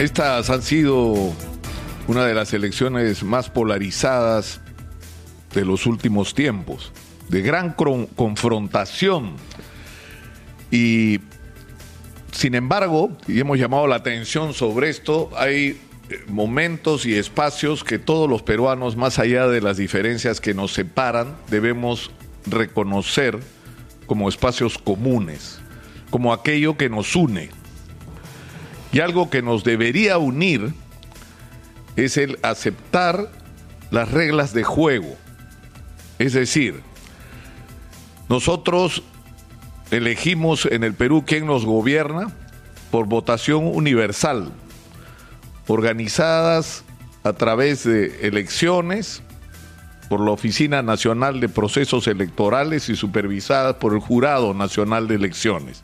Estas han sido una de las elecciones más polarizadas de los últimos tiempos, de gran confrontación. Y sin embargo, y hemos llamado la atención sobre esto, hay eh, momentos y espacios que todos los peruanos, más allá de las diferencias que nos separan, debemos reconocer como espacios comunes, como aquello que nos une. Y algo que nos debería unir es el aceptar las reglas de juego. Es decir, nosotros elegimos en el Perú quién nos gobierna por votación universal, organizadas a través de elecciones por la Oficina Nacional de Procesos Electorales y supervisadas por el Jurado Nacional de Elecciones.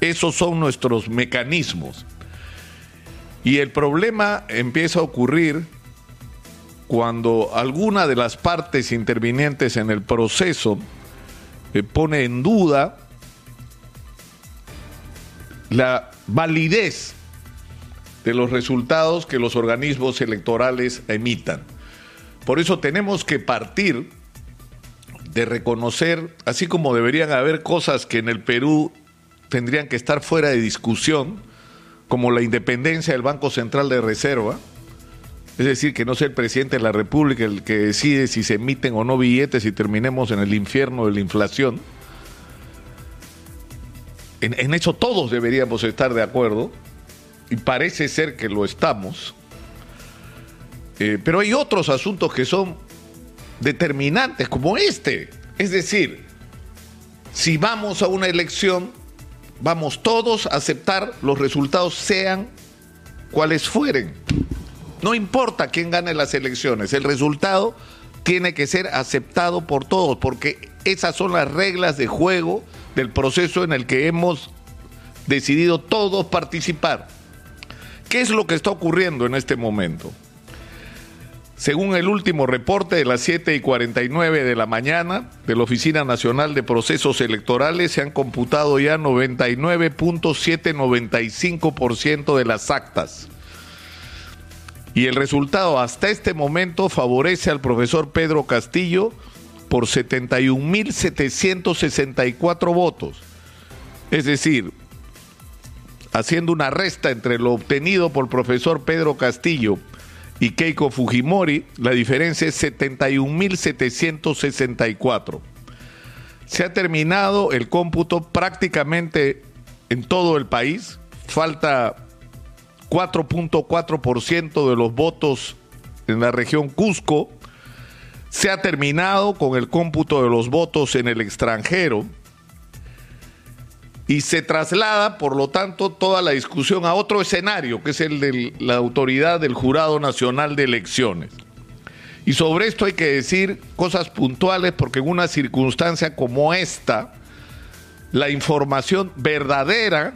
Esos son nuestros mecanismos. Y el problema empieza a ocurrir cuando alguna de las partes intervinientes en el proceso eh, pone en duda la validez de los resultados que los organismos electorales emitan. Por eso tenemos que partir de reconocer, así como deberían haber cosas que en el Perú tendrían que estar fuera de discusión, como la independencia del Banco Central de Reserva, es decir, que no sea el presidente de la República el que decide si se emiten o no billetes y terminemos en el infierno de la inflación. En, eso todos deberíamos estar de acuerdo y parece ser que lo estamos. Eh, pero hay otros asuntos que son determinantes, como este. Es decir, si vamos a una elección vamos todos a aceptar los resultados sean cuales fueren. No importa quién gane las elecciones, el resultado tiene que ser aceptado por todos, porque esas son las reglas de juego del proceso en el que hemos decidido todos participar. ¿Qué es lo que está ocurriendo en este momento? Según el último reporte de las 7 y 49 de la mañana de la Oficina Nacional de Procesos Electorales, se han computado ya 99.795% de las actas. Y el resultado hasta este momento favorece al profesor Pedro Castillo por 71.764 votos. Es decir, haciendo una resta entre lo obtenido por el profesor Pedro Castillo y Keiko Fujimori, la diferencia es 71.764. Se ha terminado el cómputo prácticamente en todo el país. Falta 4.4% de los votos en la región Cusco. Se ha terminado con el cómputo de los votos en el extranjero y se traslada, por lo tanto, toda la discusión a otro escenario, que es el de la autoridad del Jurado Nacional de Elecciones. Y sobre esto hay que decir cosas puntuales porque en una circunstancia como esta, la información verdadera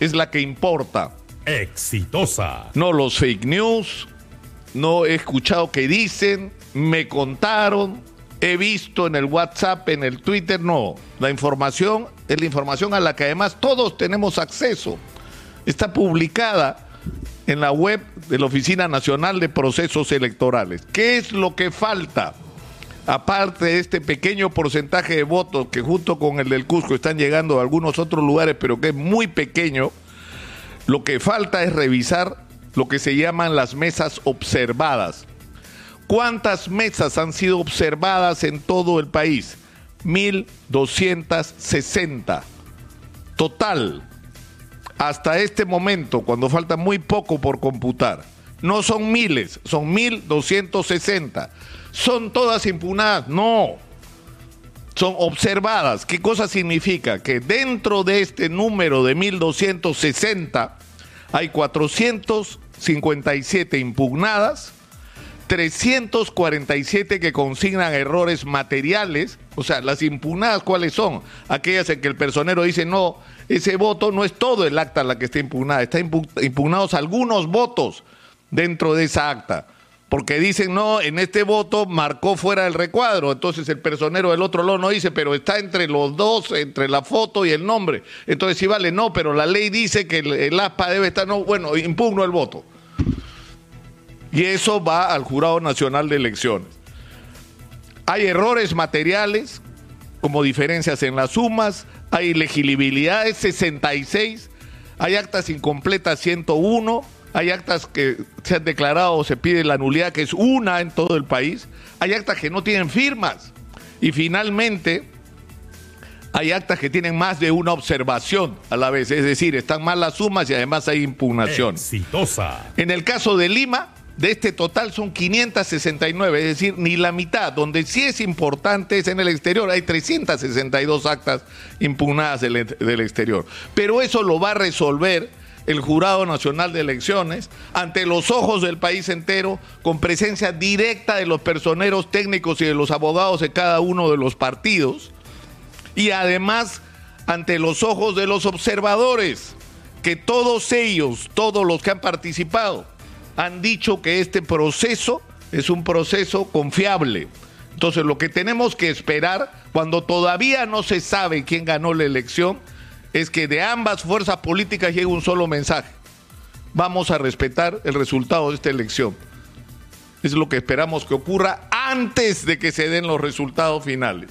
es la que importa. Exitosa. No los fake news, no he escuchado que dicen, me contaron, he visto en el WhatsApp, en el Twitter, no. La información es la información a la que además todos tenemos acceso. Está publicada en la web de la Oficina Nacional de Procesos Electorales. ¿Qué es lo que falta? Aparte de este pequeño porcentaje de votos que junto con el del Cusco están llegando a algunos otros lugares, pero que es muy pequeño, lo que falta es revisar lo que se llaman las mesas observadas. ¿Cuántas mesas han sido observadas en todo el país? 1.260. Total. Hasta este momento, cuando falta muy poco por computar. No son miles, son 1.260. ¿Son todas impugnadas? No. Son observadas. ¿Qué cosa significa? Que dentro de este número de 1.260 hay 457 impugnadas 347 que consignan errores materiales, o sea, las impugnadas, ¿cuáles son? Aquellas en que el personero dice, no, ese voto no es todo el acta la que está impugnada, están impugnados algunos votos dentro de esa acta. porque dicen, no, en este voto marcó fuera del recuadro, entonces el personero del otro lado no dice, pero está entre los dos, entre la foto y el nombre. Entonces sí vale, no, pero la ley dice que el, el ASPA debe estar, no, bueno, impugno el voto. Y eso va al Jurado Nacional de Elecciones. Hay errores materiales, como diferencias en las sumas, hay legibilidades 66, hay actas incompletas 101, hay actas que se han declarado o se pide la nulidad, que es una en todo el país, hay actas que no tienen firmas y finalmente hay actas que tienen más de una observación a la vez, es decir, están mal las sumas y además hay impugnación. Exitosa. En el caso de Lima, de este total son 569, es decir, ni la mitad. Donde sí es importante es en el exterior. Hay 362 actas impugnadas del, del, exterior. Pero eso lo va a resolver el Jurado Nacional de Elecciones ante los ojos del país entero, con presencia directa de los personeros técnicos y de los abogados de cada uno de los partidos. Y además ante los ojos de los observadores, que todos ellos, todos los que han participado, han dicho que este proceso es un proceso confiable. Entonces lo que tenemos que esperar cuando todavía no se sabe quién ganó la elección es que de ambas fuerzas políticas llegue un solo mensaje. Vamos a respetar el resultado de esta elección. Es lo que esperamos que ocurra antes de que se den los resultados finales.